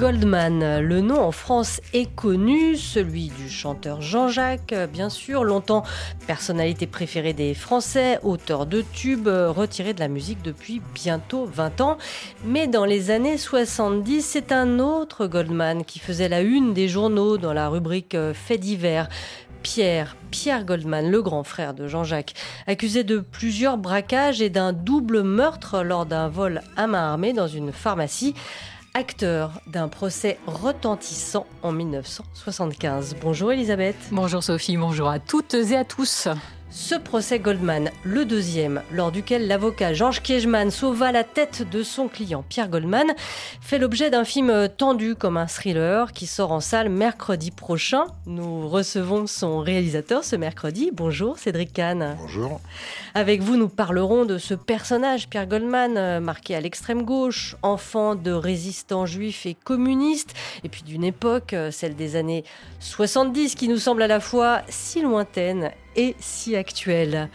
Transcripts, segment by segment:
Goldman. Le nom en France est connu, celui du chanteur Jean-Jacques, bien sûr, longtemps personnalité préférée des Français, auteur de tubes, retiré de la musique depuis bientôt 20 ans. Mais dans les années 70, c'est un autre Goldman qui faisait la une des journaux dans la rubrique Faits divers. Pierre, Pierre Goldman, le grand frère de Jean-Jacques, accusé de plusieurs braquages et d'un double meurtre lors d'un vol à main armée dans une pharmacie acteur d'un procès retentissant en 1975. Bonjour Elisabeth. Bonjour Sophie, bonjour à toutes et à tous. Ce procès Goldman, le deuxième, lors duquel l'avocat Georges Kiechman sauva la tête de son client Pierre Goldman, fait l'objet d'un film tendu comme un thriller qui sort en salle mercredi prochain. Nous recevons son réalisateur ce mercredi. Bonjour Cédric Kahn. Bonjour. Avec vous, nous parlerons de ce personnage, Pierre Goldman, marqué à l'extrême gauche, enfant de résistants juifs et communistes, et puis d'une époque, celle des années 70, qui nous semble à la fois si lointaine et si actuelle.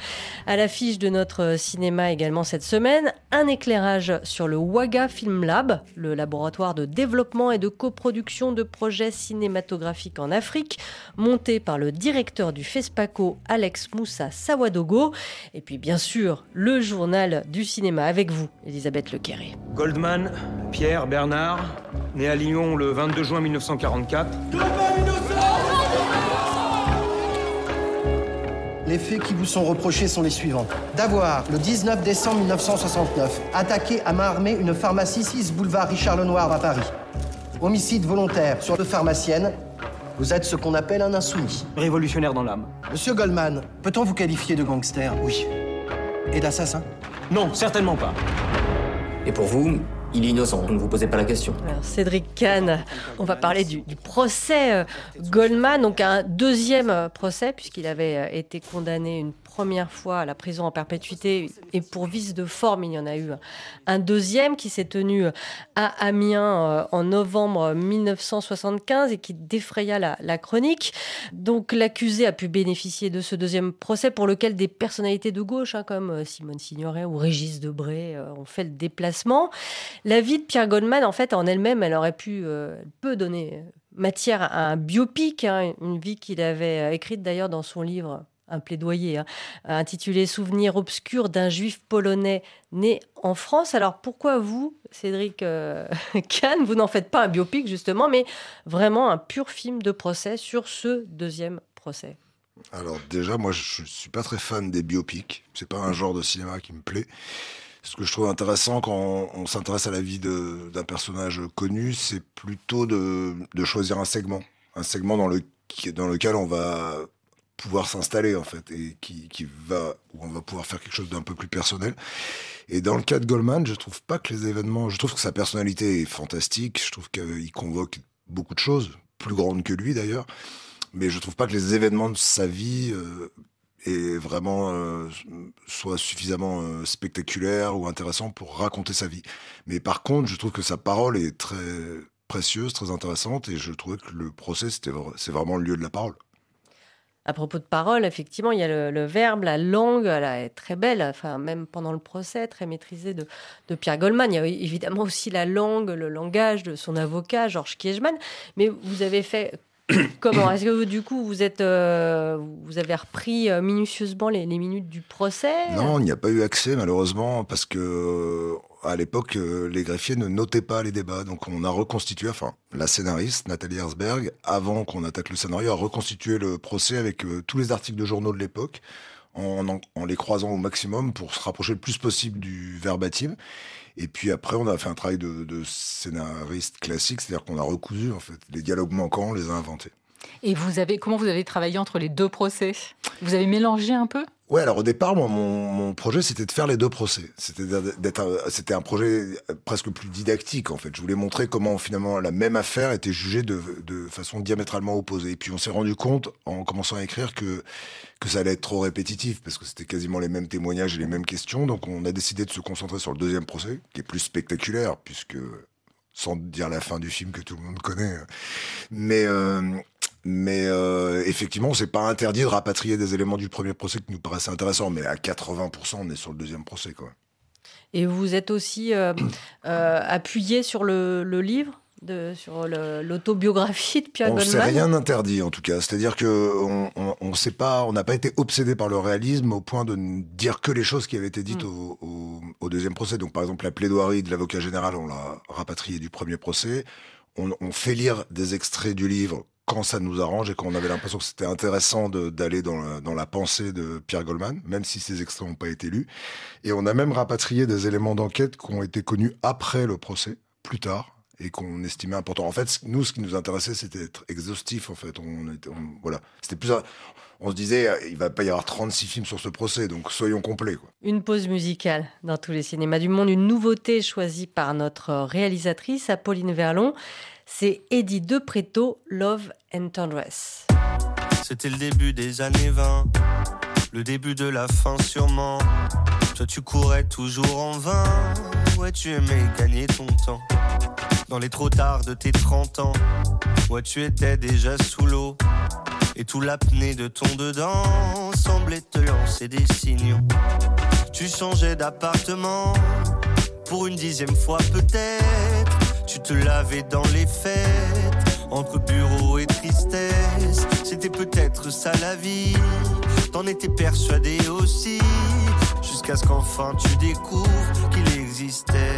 À l'affiche de notre cinéma également cette semaine, un éclairage sur le Waga Film Lab, le laboratoire de développement et de coproduction de projets cinématographiques en Afrique, monté par le directeur du FESPACO, Alex Moussa Sawadogo. Et puis bien sûr, le journal du cinéma avec vous, Elisabeth Lequerré. Goldman, Pierre Bernard, né à Lyon le 22 juin 1944. Les faits qui vous sont reprochés sont les suivants. D'avoir, le 19 décembre 1969, attaqué à main armée une pharmacie 6 boulevard Richard Lenoir à Paris. Homicide volontaire sur deux pharmaciennes. Vous êtes ce qu'on appelle un insoumis. Révolutionnaire dans l'âme. Monsieur Goldman, peut-on vous qualifier de gangster? Oui. Et d'assassin? Non, certainement pas. Et pour vous, il est innocent, donc vous posez pas la question. Alors, Cédric Kahn, on va parler du, du procès euh, Goldman, donc un deuxième euh, procès, puisqu'il avait euh, été condamné une première fois à la prison en perpétuité et pour vice de forme, il y en a eu un deuxième qui s'est tenu à Amiens en novembre 1975 et qui défraya la, chronique. Donc l'accusé a pu bénéficier de ce deuxième procès pour lequel des personnalités de gauche hein, comme Simone Signoret ou Régis Debray ont fait le déplacement. La vie de Pierre Goldman, en fait, en elle-même, elle aurait pu, euh, peut donner matière à un biopic, hein, une vie qu'il avait écrite d'ailleurs dans son livre un plaidoyer hein, intitulé Souvenirs obscurs d'un juif polonais né en France. Alors pourquoi vous, Cédric euh, Kahn, vous n'en faites pas un biopic justement, mais vraiment un pur film de procès sur ce deuxième procès? Alors déjà, moi je suis pas très fan des biopics. C'est pas un genre de cinéma qui me plaît. Ce que je trouve intéressant quand on s'intéresse à la vie d'un personnage connu, c'est plutôt de, de, choisir un segment. Un segment dans, le, dans lequel on va pouvoir s'installer en fait et qui, qui, va où on va pouvoir faire quelque chose d'un peu plus personnel et dans le cas de Goldman je trouve pas que les événements je trouve que sa personnalité est fantastique je trouve qu'il convoque beaucoup de choses plus grandes que lui d'ailleurs mais je trouve pas que les événements de sa vie euh, et vraiment euh, soit suffisamment euh, spectaculaire ou intéressant pour raconter sa vie. Mais par contre, je trouve que sa parole est très précieuse, très intéressante, et je trouvais que le procès, c'était c'est vraiment le lieu de la parole. À propos de parole, effectivement, il y a le, verbe, la langue, elle est très belle, enfin, même pendant le procès, très maîtrisée de, de, Pierre Goldman. Il y a évidemment aussi la langue, le langage de son avocat, Georges Kiechman. Mais vous avez fait Comment? Est-ce que du coup vous êtes, euh, vous avez repris euh, minutieusement les, les, minutes du procès? Non, il n'y a pas eu accès malheureusement parce que euh, à l'époque les greffiers ne notaient pas les débats, donc on a reconstitué, enfin la scénariste Nathalie Herzberg, avant qu'on attaque le scénario, a reconstitué le procès avec tous les articles de journaux de l'époque. En, les croisant au maximum pour se rapprocher le plus possible du verbatim. Et puis après, on a fait un travail de, de scénariste classique, c'est-à-dire qu'on a recousu en fait les dialogues manquants, on les a inventés. Et vous avez comment vous avez travaillé entre les deux procès? Vous avez mélangé un peu? Ouais, alors au départ, mon, mon projet, c'était de faire les deux procès. C'était d'être, un projet presque plus didactique, en fait. Je voulais montrer comment, finalement, la même affaire était jugée de, de façon diamétralement opposée. Et puis, on s'est rendu compte, en commençant à écrire, que, que ça allait être trop répétitif, parce que c'était quasiment les mêmes témoignages et les mêmes questions. Donc, on a décidé de se concentrer sur le deuxième procès, qui est plus spectaculaire, puisque, sans dire la fin du film que tout le monde connaît, mais, euh, mais euh, effectivement, on s'est pas interdit de rapatrier des éléments du premier procès qui nous paraissaient intéressants, mais à 80%, on est sur le deuxième procès. Quoi. Et vous êtes aussi euh, euh, appuyé sur le, le livre, de, sur l'autobiographie de Pierre on s'est Goldman rien interdit en tout cas, c'est-à-dire que on, on, on pas, on n'a pas été obsédé par le réalisme au point de ne dire que les choses qui avaient été dites Mm. au, au, au deuxième procès. Donc par exemple la plaidoirie de l'avocat général, on l'a rapatriée du premier procès. On, on fait lire des extraits du livre quand ça nous arrange et quand on avait l'impression que c'était intéressant d'aller dans la, pensée de Pierre Goldman, même si ces extraits n'ont pas été lus. Et on a même rapatrié des éléments d'enquête qui ont été connus après le procès, plus tard, et qu'on estimait importants. En fait, nous, ce qui nous intéressait, c'était d'être exhaustif, en fait. On était, voilà. C'était plus, on se disait, euh, il va pas y avoir 36 films sur ce procès, donc soyons complets. Une pause musicale dans tous les cinémas du monde, une nouveauté choisie par notre réalisatrice, Apolline Verlon. C'est Eddie De Preto, Love and Tendresse. C'était le début des années 20, le début de la fin sûrement. Toi tu courais toujours en vain, ouais tu aimais gagner ton temps. Dans les trop tard de tes 30 ans, ouais tu étais déjà sous l'eau. Et tout l'apnée de ton dedans semblait te lancer des signaux. Tu changeais d'appartement, pour une dixième fois peut-être. Tu te lavais dans les fêtes, entre bureau et tristesse. C'était peut-être ça la vie, t'en étais persuadé aussi. Jusqu'à ce qu'enfin tu découvres qu'il existait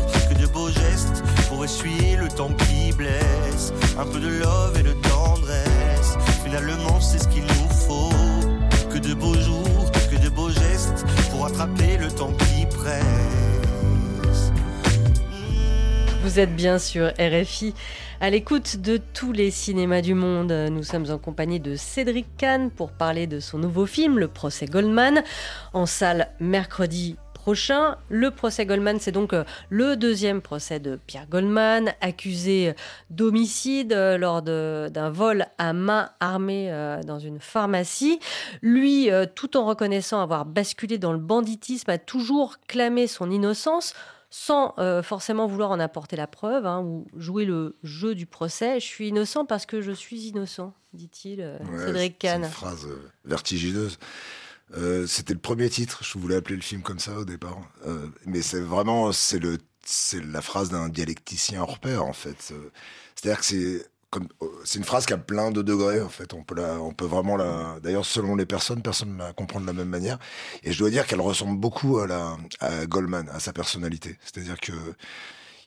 pour essuyer le temps qui blesse. Un peu de love et de tendresse, finalement c'est ce qu'il nous faut. Que de beaux jours, que de beaux gestes, pour attraper le temps qui presse. Vous êtes bien sur RFI, à l'écoute de tous les cinémas du monde. Nous sommes en compagnie de Cédric Kahn pour parler de son nouveau film, Le procès Goldman, en salle mercredi prochain. Le procès Goldman, c'est donc euh, le deuxième procès de Pierre Goldman, accusé d'homicide euh, lors d'un vol à main armée euh, dans une pharmacie. Lui, euh, tout en reconnaissant avoir basculé dans le banditisme, a toujours clamé son innocence sans euh, forcément vouloir en apporter la preuve hein, ou jouer le jeu du procès. Je suis innocent parce que je suis innocent, dit-il, euh, Ouais, Cédric c'est Kahn. une phrase euh, vertigineuse. Euh, C'était le premier titre. Je voulais appeler le film comme ça au départ, Euh, mais c'est vraiment c'est le c'est la phrase d'un dialecticien hors pair en fait. Euh, C'est-à-dire que c'est comme c'est une phrase qui a plein de degrés en fait. On peut on peut vraiment la. D'ailleurs, selon les personnes, personne ne la comprend de la même manière. Et je dois dire qu'elle ressemble beaucoup à la Goldman, à sa personnalité. C'est-à-dire que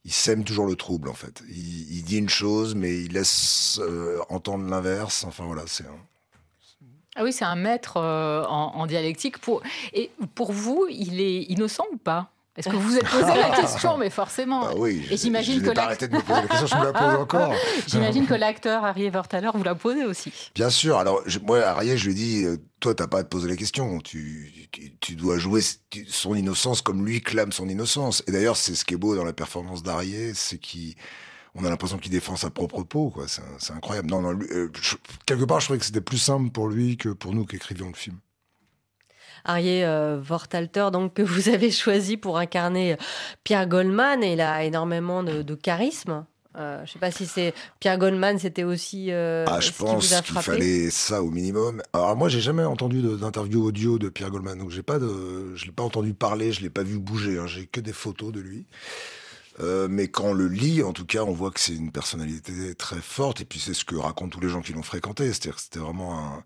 il sème toujours le trouble en fait. Il, dit une chose, mais il laisse entendre l'inverse. Enfin voilà, c'est un. Ah oui, c'est un maître euh, en, en dialectique. Pour... Et pour vous, il est innocent ou pas? Est-ce que vous vous êtes posé la question Mais forcément. Bah oui. Et j'imagine que pas arrêté de me poser la question, je me la pose encore. J'imagine que l'acteur Harry Evertaler vous l'a posé aussi. Bien sûr. Alors, je- moi, Ariel, je lui dit, euh, toi, t'as pas à te poser la question. Tu, tu, tu dois jouer son innocence comme lui clame son innocence. Et d'ailleurs, c'est ce qui est beau dans la performance d'Ariel, c'est qu'il, on a l'impression qu'il défend sa propre peau, quoi. C'est, incroyable. Non, non, lui, euh, je- quelque part, je trouvais que c'était plus simple pour lui que pour nous qui écrivions le film. Arié euh, Vortalter, donc que vous avez choisi pour incarner Pierre Goldman, et il a énormément de, de charisme. Euh, je ne sais pas si c'est Pierre Goldman, c'était aussi euh, Ah, je ce pense qu'il fallait ça au minimum. Alors moi, j'ai jamais entendu d'interview audio de Pierre Goldman, donc j'ai pas de, je l'ai pas entendu parler, je l'ai pas vu bouger. hein. J'ai que des photos de lui. Euh, mais quand on le lit, en tout cas, on voit que c'est une personnalité très forte. Et puis c'est ce que racontent tous les gens qui l'ont fréquenté. C'est-à-dire que c'était vraiment un,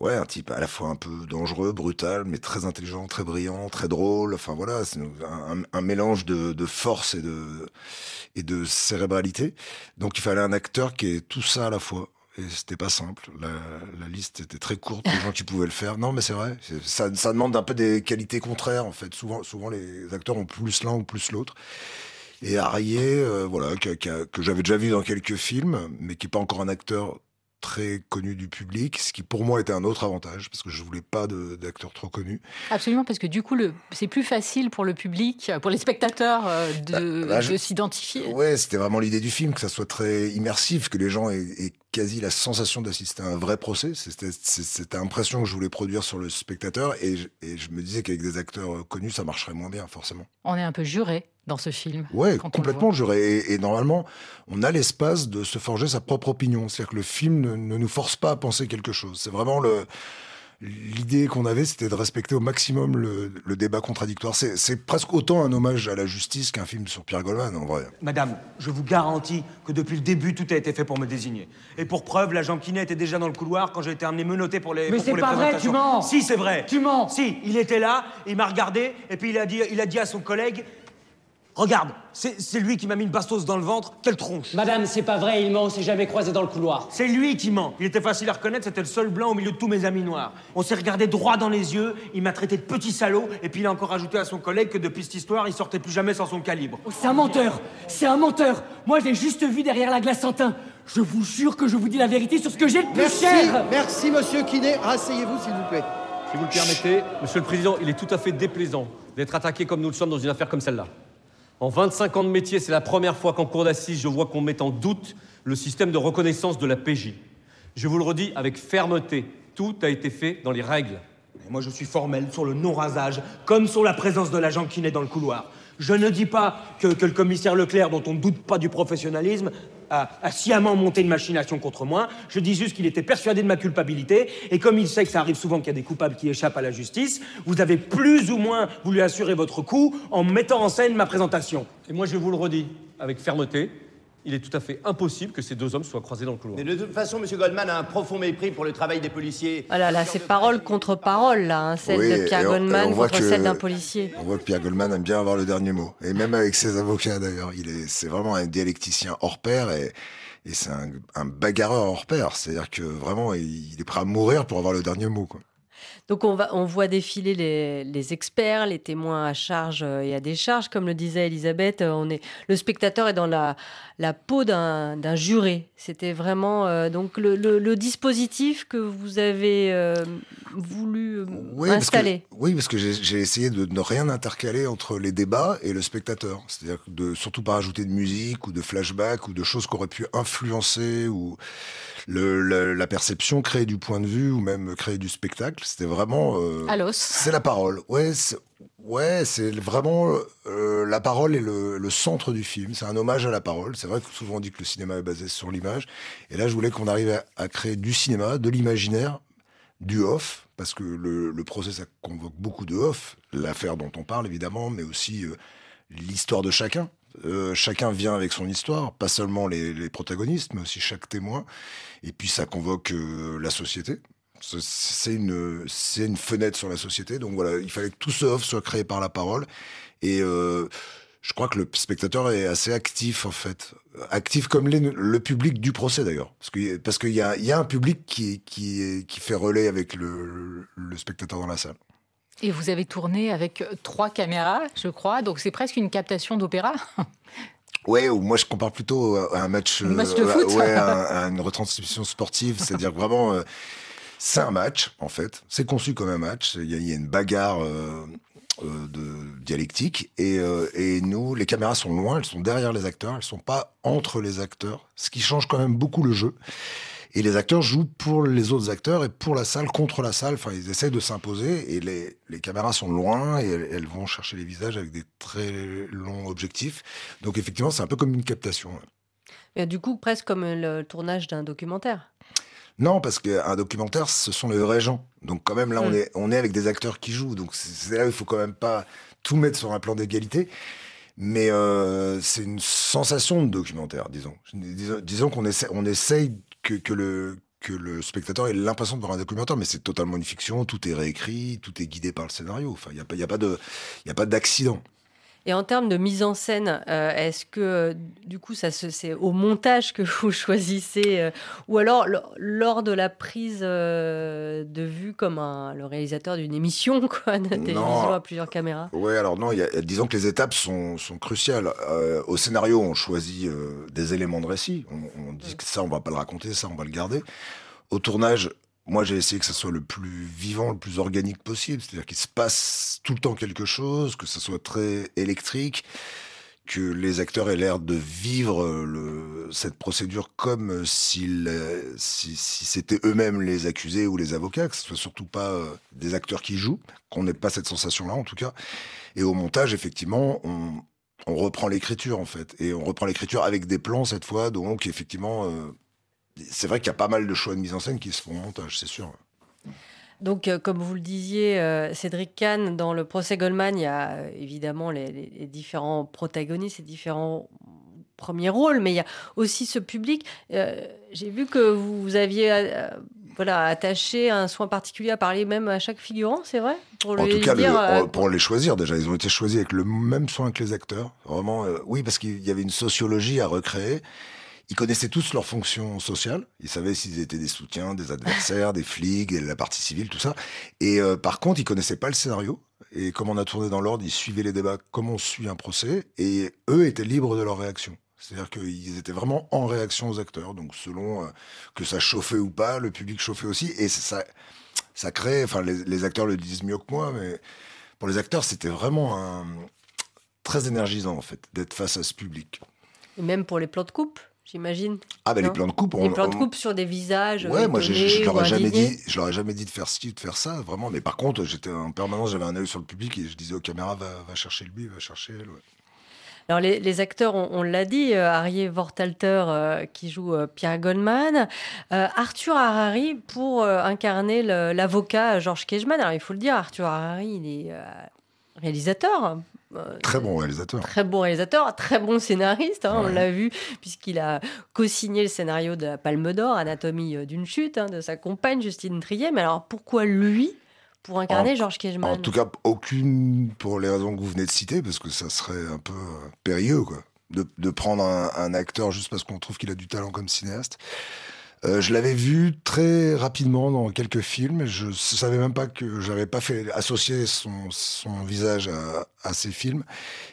ouais, un type à la fois un peu dangereux, brutal, mais très intelligent, très brillant, très drôle. Enfin voilà, c'est un, mélange de, de force et de et de cérébralité. Donc il fallait un acteur qui ait tout ça à la fois. Et c'était pas simple. La, la liste était très courte des gens qui pouvaient le faire. Non, mais c'est vrai. Ça, ça demande un peu des qualités contraires, en fait. Souvent, souvent les acteurs ont plus l'un ou plus l'autre. Et Arié, euh, voilà, a- que j'avais déjà vu dans quelques films, mais qui est pas encore un acteur très connu du public, ce qui pour moi était un autre avantage, parce que je voulais pas de- d'acteur trop connu. Absolument, parce que du coup, c'est plus facile pour le public, pour les spectateurs, euh, de, Bah, bah, de s'identifier. Ouais, c'était vraiment l'idée du film, que ça soit très immersif, que les gens aient, aient quasi la sensation d'assister à un vrai procès. C'était cette impression que je voulais produire sur le spectateur, et je, et je me disais qu'avec des acteurs connus, ça marcherait moins bien, forcément. On est un peu juré dans ce film. Ouais, complètement juré. Et, et normalement, on a l'espace de se forger sa propre opinion. C'est-à-dire que le film ne, ne nous force pas à penser quelque chose. C'est vraiment le l'idée qu'on avait, c'était de respecter au maximum le, le débat contradictoire. C'est c'est presque autant un hommage à la justice qu'un film sur Pierre Goldman, en vrai. Madame, je vous garantis que depuis le début, tout a été fait pour me désigner. Et pour preuve, l'agent Kinet était déjà dans le couloir quand j'ai été amené menotté pour les. Mais pour- c'est pour les pas vrai, présentations. tu mens Si, c'est vrai. Tu mens Si, il était là, il m'a regardé, et puis il a dit, il a dit à son collègue Regarde, c'est c'est lui qui m'a mis une bastos dans le ventre, quelle tronche Madame, c'est pas vrai, il ment, on s'est jamais croisé dans le couloir. C'est lui qui ment. Il était facile à reconnaître, c'était le seul blanc au milieu de tous mes amis noirs. On s'est regardé droit dans les yeux, il m'a traité de petit salaud, et puis il a encore ajouté à son collègue que depuis cette histoire, il sortait plus jamais sans son calibre. Oh, C'est un menteur C'est un menteur Moi, je l'ai juste vu derrière la glace en teint. Je vous jure que je vous dis la vérité sur ce que j'ai de plus Merci, cher merci Monsieur Kiné. Rasseyez-vous s'il vous plaît. Si vous le permettez, Monsieur le Président, il est tout à fait déplaisant d'être attaqué comme nous le sommes dans une affaire comme celle-là. En 25 ans de métier, c'est la première fois qu'en cour d'assises, je vois qu'on met en doute le système de reconnaissance de la PJ. Je vous le redis avec fermeté, tout a été fait dans les règles. Moi, je suis formel sur le non-rasage, comme sur la présence de l'agent Kiné dans le couloir. Je ne dis pas que, le commissaire Leclerc, dont on ne doute pas du professionnalisme, a, a sciemment monté une machination contre moi. Je dis juste qu'il était persuadé de ma culpabilité. Et comme il sait que ça arrive souvent qu'il y a des coupables qui échappent à la justice, vous avez plus ou moins voulu assurer votre coup en mettant en scène ma présentation. Et moi, je vous le redis avec fermeté, il est tout à fait impossible que ces deux hommes soient croisés dans le couloir. Mais de toute façon, M. Goldman a un profond mépris pour le travail des policiers. Ah là là, c'est parole contre parole, là, hein, celle Oui, de Pierre on- Goldman on voit contre que- celle d'un policier. On voit que Pierre Goldman aime bien avoir le dernier mot. Et même avec ses avocats, d'ailleurs. Il est, c'est vraiment un dialecticien hors pair et, et c'est un, un bagarreur hors pair. C'est-à-dire que vraiment, il, il est prêt à mourir pour avoir le dernier mot, quoi. Donc on, va, on voit défiler les, les experts, les témoins à charge euh, et à décharge. Comme le disait Elisabeth, euh, on est, le spectateur est dans la, la peau d'un juré. C'était vraiment euh, donc le, le- le dispositif que vous avez euh, voulu Oui, parce que, installer. oui, parce que j'ai essayé de ne rien intercaler entre les débats et le spectateur. C'est-à-dire de surtout pas rajouter de musique ou de flashback ou de choses qui auraient pu influencer ou le, la perception, créer du point de vue ou même créer du spectacle. C'était vraiment. euh, À l'os. C'est la parole. Ouais, c'est- ouais, c'est vraiment euh, la parole est le, le centre du film. C'est un hommage à la parole. C'est vrai que souvent on dit que le cinéma est basé sur l'image. Et là, je voulais qu'on arrive à, à créer du cinéma, de l'imaginaire, du off, parce que le, le procès, ça convoque beaucoup de off. L'affaire dont on parle, évidemment, mais aussi euh, l'histoire de chacun. Euh, chacun vient avec son histoire, pas seulement les, les protagonistes, mais aussi chaque témoin. Et puis ça convoque euh, la société. C'est- une, c'est une fenêtre sur la société. Donc voilà, il fallait que tout ce off soit créé par la parole. Et euh, je crois que le spectateur est assez actif en fait, actif comme le public du procès d'ailleurs, parce que parce qu'il y a, y a un public qui qui qui fait relais avec le, le spectateur dans la salle. Et vous avez tourné avec trois caméras, je crois, donc c'est presque une captation d'opéra. Ouais, ou moi je compare plutôt à un match, match de euh, foot. ouais, à, à une retransmission sportive, c'est-à-dire que vraiment, euh, c'est un match en fait. C'est conçu comme un match. Il y a, une bagarre euh, euh, de dialectique et, euh, et nous, les caméras sont loin, elles sont derrière les acteurs, elles sont pas entre les acteurs, ce qui change quand même beaucoup le jeu. Et les acteurs jouent pour les autres acteurs et pour la salle, contre la salle. Enfin, ils essayent de s'imposer et les, les caméras sont loin et elles, elles vont chercher les visages avec des très longs objectifs. Donc effectivement, c'est un peu comme une captation. Et du coup, presque comme le tournage d'un documentaire. Non, parce qu'un documentaire, ce sont les vrais gens. Donc quand même, là, on, Mm. est, on est avec des acteurs qui jouent. Donc c'est là où il faut quand même pas tout mettre sur un plan d'égalité. Mais euh, c'est une sensation de documentaire, disons. Disons, disons qu'on essaie, on essaye que, que le que le spectateur ait l'impression de voir un documentaire, mais c'est totalement une fiction, tout est réécrit, tout est guidé par le scénario. Enfin, il n'y a pas, il y a pas de, il y a pas d'accident. Et en termes de mise en scène, euh, est-ce que euh, du coup, ça c'est au montage que vous choisissez, euh, ou alors lo- lors de la prise euh, de vue comme un, le réalisateur d'une émission quoi, de télévision à plusieurs caméras? Ouais, alors non, il y a, disons que les étapes sont, sont cruciales. Au scénario, on choisit des éléments de récit. On, on dit que ça, on va pas le raconter, ça, on va le garder. Au tournage, moi, j'ai essayé que ça soit le plus vivant, le plus organique possible. C'est-à-dire qu'il se passe tout le temps quelque chose, que ça soit très électrique, que les acteurs aient l'air de vivre euh, cette procédure comme s'ils, euh, si, c'était eux-mêmes les accusés ou les avocats, que ce soit surtout pas euh, des acteurs qui jouent, qu'on n'ait pas cette sensation-là en tout cas. Et au montage, effectivement, on, reprend l'écriture en fait, et on reprend l'écriture avec des plans cette fois, donc effectivement, c'est vrai qu'il y a pas mal de choix de mise en scène qui se font au montage, c'est sûr. Donc, euh, comme vous le disiez, euh, Cédric Kahn, dans le procès Goldman, il y a euh, évidemment les, les- les différents protagonistes, les différents premiers rôles, mais il y a aussi ce public. J'ai vu que vous, vous aviez voilà, attaché un soin particulier à parler même à chaque figurant, c'est vrai? Pour En tout cas, dire, pour les choisir déjà, ils ont été choisis avec le même soin que les acteurs. Vraiment, oui, parce qu'il y avait une sociologie à recréer. Ils connaissaient tous leurs fonctions sociales. Ils savaient s'ils étaient des soutiens, des adversaires, des flics, la partie civile, tout ça. Et euh, par contre, ils connaissaient pas le scénario. Et comme on a tourné dans l'ordre, ils suivaient les débats comme on suit un procès. Et eux étaient libres de leur réaction. C'est-à-dire qu'ils étaient vraiment en réaction aux acteurs. Donc selon euh, que ça chauffait ou pas, le public chauffait aussi. Et ça, ça crée, enfin les, acteurs le disent mieux que moi, mais pour les acteurs, c'était vraiment très énergisant en fait d'être face à ce public. et même pour les plans de coupe, j'imagine. Ah ben les plans de coupe, Les on- plans de on- coupe sur des visages. euh, Ouais, moi je, je, je étonnés leur ai jamais dit, je leur ai jamais dit de faire ci, de faire ça, vraiment. Mais par contre, j'étais en permanence, j'avais un œil sur le public et je disais aux caméras, va, va chercher lui, va chercher elle. ouais. Alors les, les acteurs, on, on l'a dit, euh, Arié Vortalter euh, qui joue euh, Pierre Goldman, euh, Arthur Harari pour incarner l'avocat Georges Kejman. Alors il faut le dire, Arthur Harari, il est réalisateur. Euh, Très bon réalisateur. Très bon réalisateur, très bon scénariste, hein, on l'a vu, puisqu'il a co-signé le scénario de la Palme d'Or, Anatomie euh, d'une chute, hein, de sa compagne Justine Trier. Mais alors pourquoi lui pour incarner En- Georges Kejman En tout cas, aucune pour les raisons que vous venez de citer, parce que ça serait un peu euh, périlleux, quoi, de, de prendre un, un acteur juste parce qu'on trouve qu'il a du talent comme cinéaste. Euh, je l'avais vu très rapidement dans quelques films. Je savais même pas que j'avais pas fait associer son, son visage à, à ces films,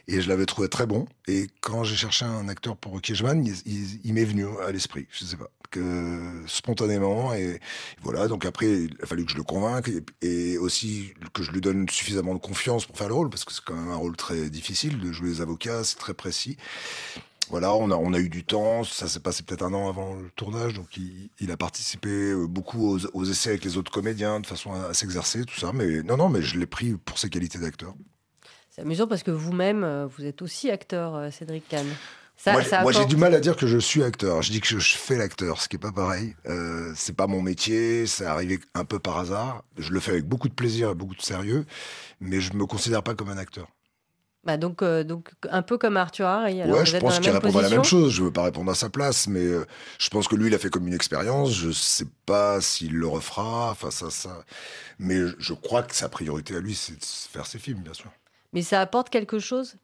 et je l'avais trouvé très bon. Et quand j'ai cherché un acteur pour Kiejman, il, il- il m'est venu à l'esprit. Je sais pas que spontanément et voilà. Donc après, il a fallu que je le convainque et, et aussi que je lui donne suffisamment de confiance pour faire le rôle parce que c'est quand même un rôle très difficile de jouer les avocats, c'est très précis. Voilà, on a, on a eu du temps, ça s'est passé peut-être un an avant le tournage, donc il, il a participé euh, beaucoup aux, aux essais avec les autres comédiens de façon à, à s'exercer, tout ça. Mais non, non, mais je l'ai pris pour ses qualités d'acteur. C'est amusant parce que vous-même, euh, vous êtes aussi acteur, euh, Cédric Kahn. Ça, moi, j'ai du mal à dire que je suis acteur. Je dis que je, je fais l'acteur, ce qui est pas pareil. Euh, c'est pas mon métier, c'est arrivé un peu par hasard. Je le fais avec beaucoup de plaisir et beaucoup de sérieux, mais je me considère pas comme un acteur. Bah donc, euh, donc un peu comme Arthur Harry. Alors ouais, je pense qu'il répond à la même chose. Je veux pas répondre à sa place, mais euh, je pense que lui, il a fait comme une expérience. Je sais pas s'il le refera. Enfin, ça, ça. Mais je- je crois que sa priorité à lui, c'est de faire ses films, bien sûr. Mais ça apporte quelque chose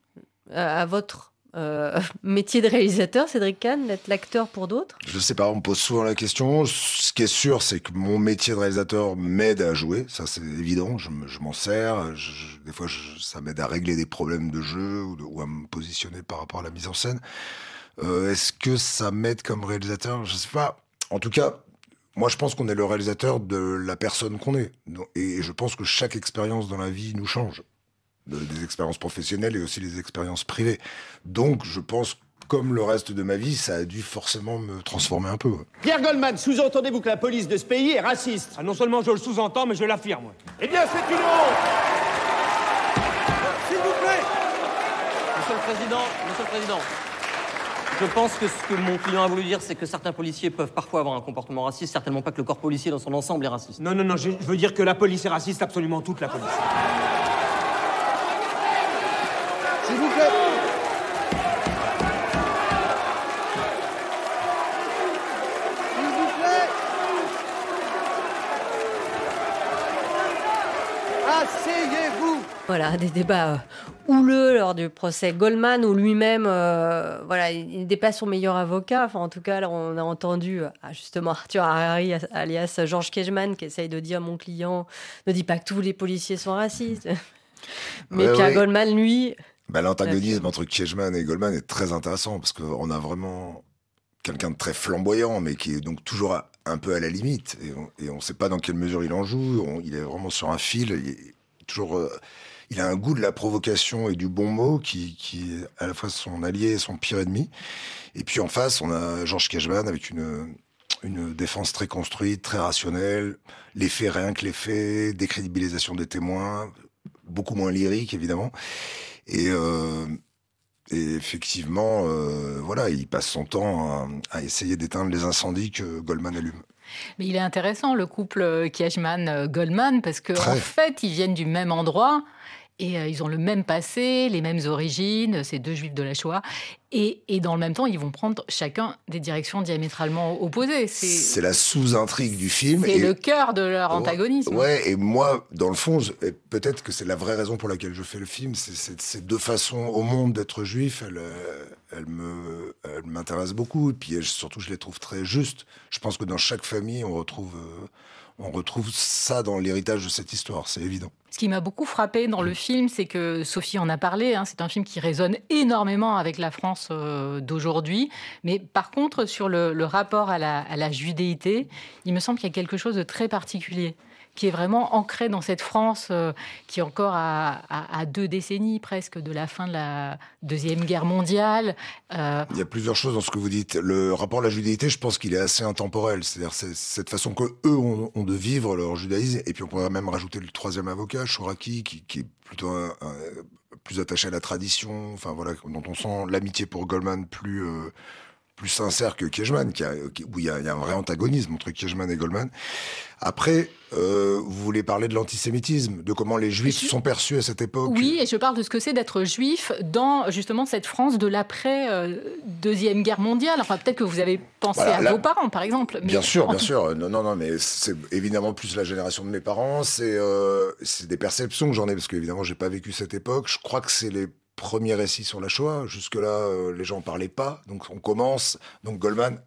euh, à votre euh, métier de réalisateur, Cédric Kahn, d'être l'acteur pour d'autres? Je sais pas, on me pose souvent la question. Ce qui est sûr, c'est que mon métier de réalisateur m'aide à jouer, ça c'est évident, je, me- je m'en sers. Des fois, ça m'aide à régler des problèmes de jeu ou, à me positionner par rapport à la mise en scène. Euh, Est-ce que ça m'aide comme réalisateur? Je sais pas. En tout cas, moi je pense qu'on est le réalisateur de la personne qu'on est. Et je pense que chaque expérience dans la vie nous change. Des expériences professionnelles et aussi les expériences privées. Donc je pense, comme le reste de ma vie, ça a dû forcément me transformer un peu. Pierre Goldman, sous-entendez-vous que la police de ce pays est raciste? Ah, non seulement je le sous-entends, mais je l'affirme. Eh bien, c'est une honte S'il vous plaît Monsieur le Président, Monsieur le Président, je pense que ce que mon client a voulu dire, c'est que certains policiers peuvent parfois avoir un comportement raciste, certainement pas que le corps policier dans son ensemble est raciste. Non, non, non, je, je veux dire que la police est raciste, absolument toute la police. S'il vous plaît. S'il vous plaît. Asseyez-vous. Voilà, des débats euh, houleux lors du procès Goldman, où lui-même, euh, voilà, il n'était pas son meilleur avocat. Enfin, en tout cas, là, on a entendu euh, ah, justement Arthur Harari, alias Georges Kejman, qui essaye de dire mon client ne dit pas que tous les policiers sont racistes. Mais Ouais, Pierre ouais. Goldman, lui, Bah, L'antagonisme entre Kiechman et Goldman est très intéressant parce qu'on a vraiment quelqu'un de très flamboyant, mais qui est donc toujours à- un peu à la limite. Et on- ne sait pas dans quelle mesure il en joue. On- il est vraiment sur un fil. Il, est toujours, euh, il a un goût de la provocation et du bon mot qui, qui est à la fois son allié et son pire ennemi. Et puis en face, on a Georges Kiechman avec une, une défense très construite, très rationnelle. Les faits, rien que les faits, décrédibilisation des témoins, beaucoup moins lyrique évidemment. Et, euh, et effectivement, euh, voilà, il passe son temps à, à essayer d'éteindre les incendies que Goldman allume. Mais il est intéressant, le couple Kiachman-Goldman, parce qu'en en fait, ils viennent du même endroit et euh, ils ont le même passé, les mêmes origines, ces deux juifs de la Shoah. Et, et dans le même temps, ils vont prendre chacun des directions diamétralement opposées. C'est la sous-intrigue du film. c'est et- le cœur de leur antagonisme. Ouais, et moi, dans le fond, peut-être que c'est la vraie raison pour laquelle je fais le film, c'est ces deux façons au monde d'être juif, elles, euh, elles me, elles m'intéressent beaucoup, et puis surtout, je les trouve très justes. Je pense que dans chaque famille, on retrouve, euh, on retrouve ça dans l'héritage de cette histoire, c'est évident. Ce qui m'a beaucoup frappé dans le film, c'est que Sophie en a parlé. hein, c'est un film qui résonne énormément avec la France euh, d'aujourd'hui. Mais par contre, sur le, le rapport à la, à la judéité, il me semble qu'il y a quelque chose de très particulier qui est vraiment ancré dans cette France euh, qui est encore à, deux décennies presque de la fin de la Deuxième Guerre mondiale. Euh, Il y a plusieurs choses dans ce que vous dites. Le rapport à la judéité, je pense qu'il est assez intemporel. C'est-à-dire c'est cette façon que eux ont, de vivre leur judaïsme. Et puis on pourrait même rajouter le troisième avocat, Chouraki, qui, est plutôt plus attaché à la tradition. Enfin voilà, dont on sent l'amitié pour Goldman plus euh, plus sincère que Kiechman, qui a, qui- où il y, a, il y a un vrai antagonisme entre Kiechman et Goldman. Après, euh, vous voulez parler de l'antisémitisme, de comment les juifs sont perçus à cette époque. Oui, et je parle de ce que c'est d'être juif dans justement cette France de l'après euh, Deuxième Guerre mondiale. Enfin, peut-être que vous avez pensé Voilà, à là- vos parents, par exemple. mais Bien sûr, en bien sûr. Non, non, non, mais c'est évidemment plus la génération de mes parents. C'est euh, des perceptions que j'en ai parce qu'évidemment, j'ai pas vécu cette époque. Je crois que c'est les premiers récits sur la Shoah. Jusque-là, euh, les gens en parlaient pas. Donc, on commence. Donc, Goldman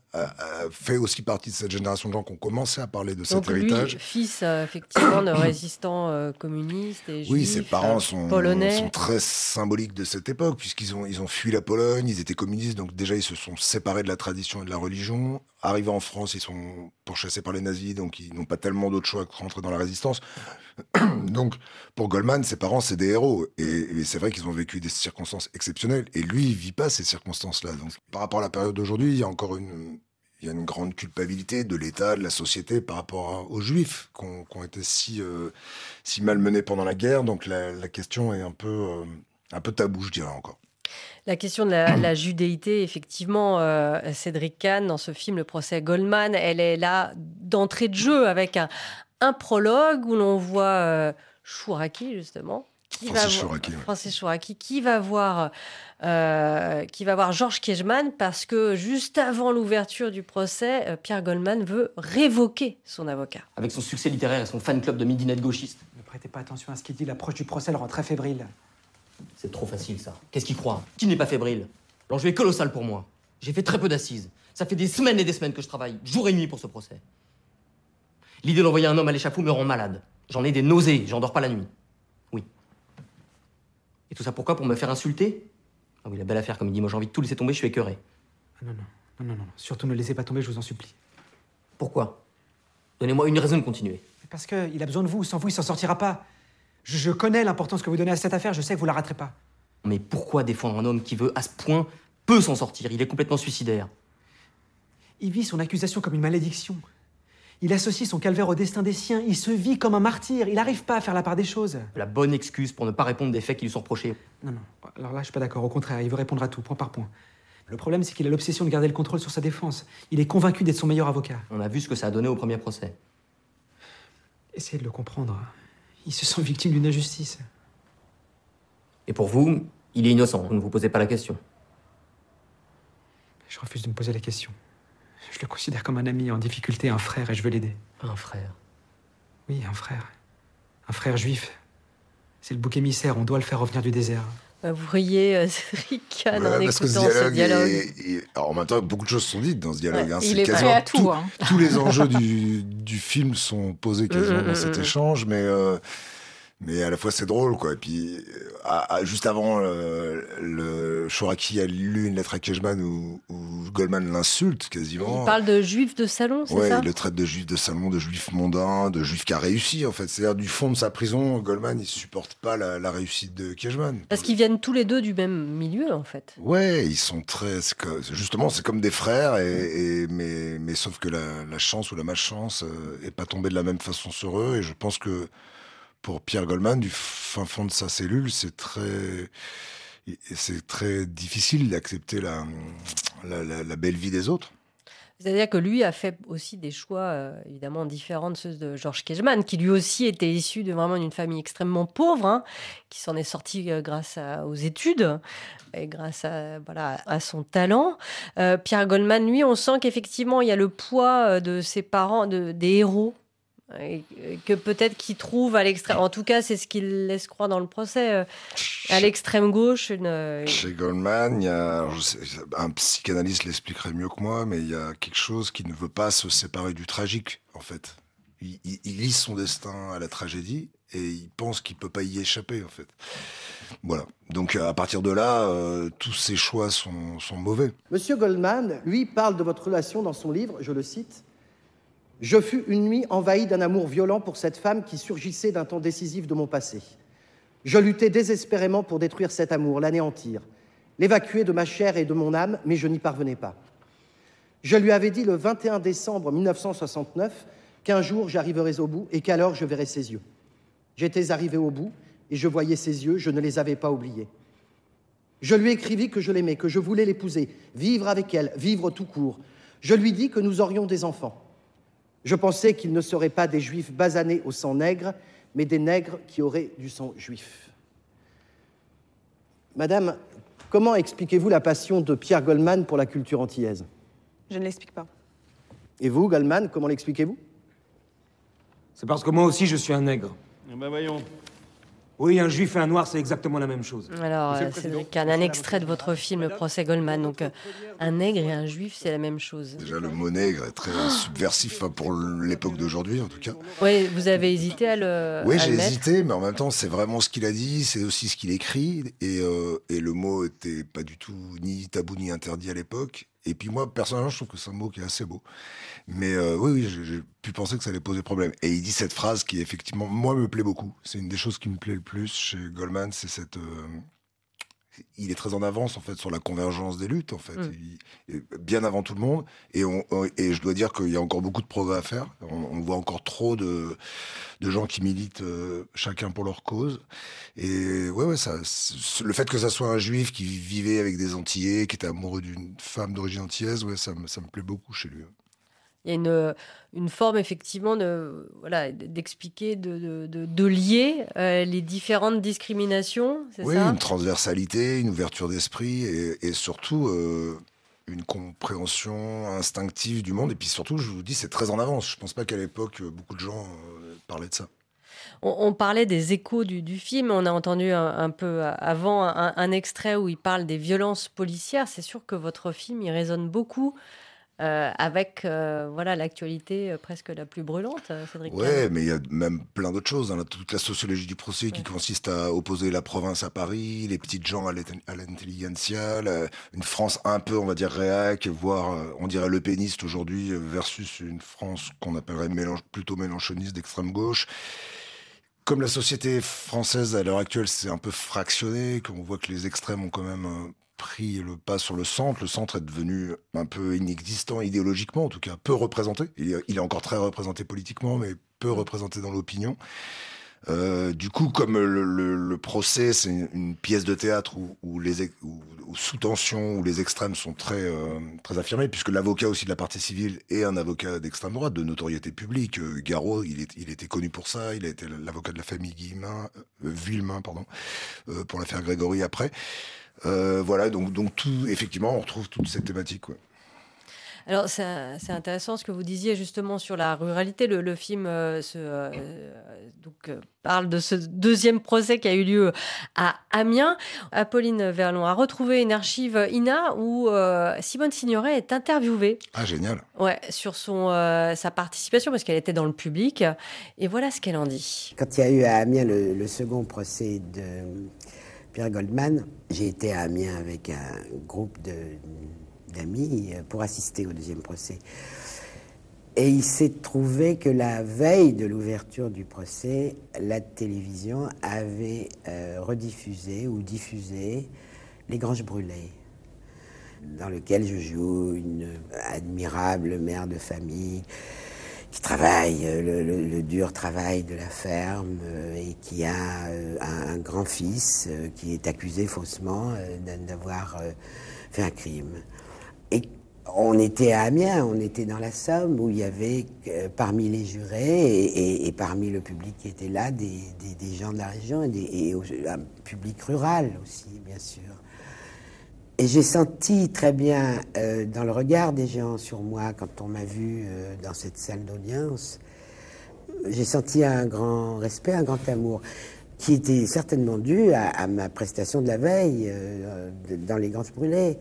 fait aussi partie de cette génération de gens qui ont commencé à parler de cet donc lui, héritage. fils euh, effectivement de résistants euh, communistes et Oui, juifs, ses parents euh, sont, polonais. sont très symboliques de cette époque, puisqu'ils ont, ils ont fui la Pologne, ils étaient communistes, donc déjà ils se sont séparés de la tradition et de la religion. Arrivés en France, ils sont pourchassés par les nazis, donc ils n'ont pas tellement d'autre choix que rentrer dans la résistance. donc pour Goldman, ses parents, c'est des héros. Et, et c'est vrai qu'ils ont vécu des circonstances exceptionnelles. Et lui, il vit pas ces circonstances-là. Donc par rapport à la période d'aujourd'hui, il y a encore une, il y a une grande culpabilité de l'État, de la société par rapport aux Juifs qui ont, été si, euh, si malmenés pendant la guerre. Donc la, question est un peu, euh, un peu tabou, je dirais encore. La question de la, la judéité, effectivement, euh, Cédric Kahn, dans ce film, le procès Goldman, elle est là d'entrée de jeu avec un, un prologue où l'on voit euh, Chouraki, justement. Qui Francis va voir- Chouraki, ouais. Francis Chouraki, qui va voir, euh, qui va voir Georges Kiechman parce que juste avant l'ouverture du procès, euh, Pierre Goldman veut révoquer son avocat. Avec son succès littéraire et son fan club de midinette gauchiste. Ne prêtez pas attention à ce qu'il dit, l'approche du procès le rend très fébrile. C'est trop facile ça. Qu'est-ce qu'il croit? Qui n'est pas fébrile? L'enjeu est colossal pour moi. J'ai fait très peu d'assises. Ça fait des semaines et des semaines que je travaille, jour et nuit, pour ce procès. L'idée d'envoyer un homme à l'échafaud me rend malade. J'en ai des nausées, j'en dors pas la nuit. Et tout ça pourquoi? Pour me faire insulter? Ah oui, la belle affaire, comme il dit. Moi, j'ai envie de tout laisser tomber, je suis écœuré. Ah non, non, non, non, non. Surtout ne laissez pas tomber, je vous en supplie. Pourquoi? Donnez-moi une raison de continuer. Parce qu'il a besoin de vous. Sans vous, il s'en sortira pas. Je, je connais l'importance que vous donnez à cette affaire. Je sais que vous la raterez pas. Mais pourquoi défendre un homme qui veut, à ce point, peut s'en sortir? Il est complètement suicidaire. Il vit son accusation comme une malédiction. Il associe son calvaire au destin des siens. Il se vit comme un martyr. Il n'arrive pas à faire la part des choses. La bonne excuse pour ne pas répondre des faits qui lui sont reprochés. Non, non. Alors là, je suis pas d'accord. Au contraire, il veut répondre à tout, point par point. Le problème, c'est qu'il a l'obsession de garder le contrôle sur sa défense. Il est convaincu d'être son meilleur avocat. On a vu ce que ça a donné au premier procès. Essayez de le comprendre. Il se sent victime d'une injustice. Et pour vous, il est innocent. Vous ne vous posez pas la question. Je refuse de me poser la question. Je le considère comme un ami en difficulté, un frère, et je veux l'aider. Un frère Oui, un frère. Un frère juif. C'est le bouc émissaire, on doit le faire revenir du désert. Bah, Vous riez, euh, en ce écoutant dialogue, ce dialogue. est- est- alors en même temps, beaucoup de choses sont dites dans ce dialogue. Ouais, hein. il est prêt à tout, tout- hein. Tous les enjeux du, du film sont posés quasiment Mm, mm, dans cet mm, mm. échange, mais euh, mais à la fois c'est drôle quoi. Et puis euh, à- à- juste avant, euh, le Shoraki a lu une lettre à Kejman où, où Goldman l'insulte quasiment. Il parle de juifs de salon, c'est Ouais, ça il le traite de juif de salon, de juif mondain, de juif qui a réussi en fait. C'est-à-dire du fond de sa prison, Goldman il supporte pas la, la réussite de Kejman. Parce qu'ils viennent tous les deux du même milieu, en fait. Ouais, ils sont très. Justement, c'est comme des frères, et, et- mais, mais sauf que la, la chance ou la malchance euh, est pas tombée de la même façon sur eux. Et je pense que pour Pierre Goldman, du fin fond de sa cellule, c'est très. C'est très difficile d'accepter la, belle vie des autres. C'est-à-dire que lui a fait aussi des choix euh, évidemment différents de ceux de Georges Kejman, qui lui aussi était issu de vraiment d'une famille extrêmement pauvre, hein, qui s'en est sorti euh, grâce aux études et grâce à, voilà, à son talent. Euh, Pierre Goldman, lui, on sent qu'effectivement il y a le poids de ses parents, de, des héros. Et que peut-être qu'il trouve à l'extrême, en tout cas c'est ce qu'il laisse croire dans le procès, euh, à l'extrême gauche une, une- Chez Goldman, il y a, sais- un psychanalyste l'expliquerait mieux que moi, mais il y a quelque chose qui ne veut pas se séparer du tragique, en fait. Il, il, il lie son destin à la tragédie et il pense qu'il peut pas y échapper, en fait. Voilà. Donc à partir de là, euh, tous ses choix sont, sont mauvais. Monsieur Goldman, lui, parle de votre relation dans son livre, je le cite. Je fus une nuit envahi d'un amour violent pour cette femme qui surgissait d'un temps décisif de mon passé. Je luttais désespérément pour détruire cet amour, l'anéantir, l'évacuer de ma chair et de mon âme, mais je n'y parvenais pas. Je lui avais dit le 21 décembre 1969 qu'un jour j'arriverais au bout et qu'alors je verrais ses yeux. J'étais arrivé au bout et je voyais ses yeux, je ne les avais pas oubliés. Je lui écrivis que je l'aimais, que je voulais l'épouser, vivre avec elle, vivre tout court. Je lui dis que nous aurions des enfants. Je pensais qu'ils ne seraient pas des juifs basanés au sang nègre, mais des nègres qui auraient du sang juif. Madame, comment expliquez-vous la passion de Pierre Goldman pour la culture antillaise? Je ne l'explique pas. Et vous, Goldman, comment l'expliquez-vous? C'est parce que moi aussi je suis un nègre. Eh ben voyons. Oui, un juif et un noir, c'est exactement la même chose. Alors, euh, Cédric un extrait de votre film Le procès Goldman. Donc, euh, un nègre et un juif, c'est la même chose. Déjà, le mot nègre est très subversif, enfin, pour l'époque d'aujourd'hui en tout cas. Oui, vous avez hésité à le. Oui, j'ai hésité, mais en même temps, c'est vraiment ce qu'il a dit, c'est aussi ce qu'il écrit, et, euh, et le mot était pas du tout ni tabou ni interdit à l'époque. Et puis moi, personnellement, je trouve que c'est un mot qui est assez beau. Mais euh, oui, j'ai pu penser que ça allait poser problème. Et il dit cette phrase qui, effectivement, moi, me plaît beaucoup. C'est une des choses qui me plaît le plus chez Goldman, c'est cette... euh, il est très en avance en fait sur la convergence des luttes en fait, Mm. Il- bien avant tout le monde. Et, on, et je dois dire qu'il y a encore beaucoup de progrès à faire. On, on voit encore trop de, de gens qui militent euh, chacun pour leur cause. Et ouais, ouais, ça, le fait que ça soit un juif qui vivait avec des Antillais, qui était amoureux d'une femme d'origine antillaise, ouais, ça, ça me plaît beaucoup chez lui. Il y a une, une forme effectivement de voilà d'expliquer, de, de, de- de lier euh, les différentes discriminations, c'est Oui, ça? une transversalité, une ouverture d'esprit et, et surtout euh, une compréhension instinctive du monde. Et puis surtout, je vous dis, c'est très en avance. Je pense pas qu'à l'époque, euh, beaucoup de gens euh, parlaient de ça. On, parlait des échos du, film. On a entendu un, peu avant un, extrait où il parle des violences policières. C'est sûr que votre film, il résonne beaucoup euh, avec euh, voilà l'actualité euh, presque la plus brûlante, Cédric. Ouais, mais il y a même plein d'autres choses. Hein. Toute la sociologie du procès qui consiste à opposer la province à Paris, les petites gens à l'intelligentsia, une France un peu, on va dire, réac, voire, on dirait le péniste aujourd'hui, versus une France qu'on appellerait plutôt mélanchoniste d'extrême gauche comme la société française à l'heure actuelle s'est un peu fractionnée, qu'on voit que les extrêmes ont quand même pris le pas sur le centre. Le centre est devenu un peu inexistant idéologiquement, en tout cas peu représenté. Il est, encore très représenté politiquement, mais peu représenté dans l'opinion. Euh, du coup, comme le, procès, c'est une, pièce de théâtre où, les sous tension, où les extrêmes sont très euh, très affirmés, puisque l'avocat aussi de la partie civile est un avocat d'extrême droite, de notoriété publique. Euh, Garot, il, il était connu pour ça. Il a été l'avocat de la famille Guillemin, Villemain, pardon, pour l'affaire Grégory après. Euh, voilà, donc, donc tout, effectivement, on retrouve toute cette thématique. Alors, c'est intéressant ce que vous disiez justement sur la ruralité. Le, film euh, euh, donc, parle de ce deuxième procès qui a eu lieu à Amiens. Apolline Verlon a retrouvé une archive INA où Simone Signoret est interviewée. Ah, génial. Ouais, sur son, sa participation parce qu'elle était dans le public. Et voilà ce qu'elle en dit. Quand il y a eu à Amiens le second procès de Pierre Goldman. J'ai été à Amiens avec un groupe d'amis pour assister au deuxième procès. Et il s'est trouvé que la veille de l'ouverture du procès, la télévision avait euh, rediffusé ou diffusé Les Granges Brûlées, dans lequel je joue une admirable mère de famille qui travaille euh, le, dur travail de la ferme euh, et qui a euh, un, grand-fils qui est accusé faussement d'avoir fait un crime. Et on était à Amiens, on était dans la Somme, où il y avait parmi les jurés et, parmi le public qui était là des, gens de la région et, un public rural aussi, bien sûr. Et j'ai senti très bien euh, dans le regard des gens sur moi quand on m'a vu euh, dans cette salle d'audience, j'ai senti un grand respect, un grand amour, qui était certainement dû à, ma prestation de la veille euh, dans les Grands Brûlés.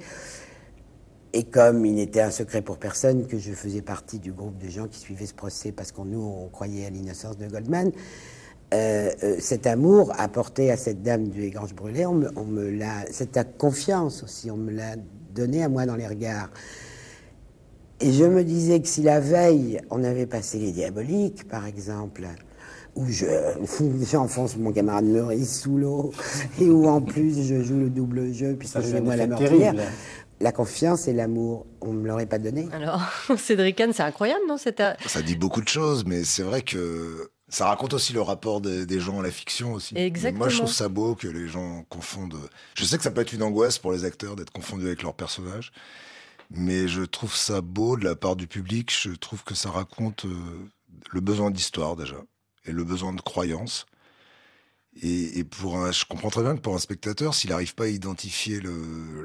Et comme il n'était un secret pour personne que je faisais partie du groupe de gens qui suivaient ce procès parce qu'on nous on croyait à l'innocence de Goldman, euh, euh, cet amour apporté à cette dame du Grange brûlé, on me, l'a, cette confiance aussi, on me l'a donné à moi dans les regards. Et je me disais que si la veille, on avait passé les diaboliques, par exemple, où je, j'enfonce mon camarade Maurice sous l'eau, et où en plus je joue le double jeu, puisque je suis moi la meurtrière, la confiance et l'amour, on ne me l'aurait pas donné. Alors, Cédric Anne, c'est incroyable, non Ça dit beaucoup de choses, mais c'est vrai que ça raconte aussi le rapport des, gens à la fiction aussi. Exactement. Moi, je trouve ça beau que les gens confondent. Je sais que ça peut être une angoisse pour les acteurs d'être confondus avec leurs personnages, mais je trouve ça beau de la part du public. Je trouve que ça raconte euh, le besoin d'histoire déjà et le besoin de croyance. Et, pour un, je comprends très bien que pour un spectateur, s'il n'arrive pas à identifier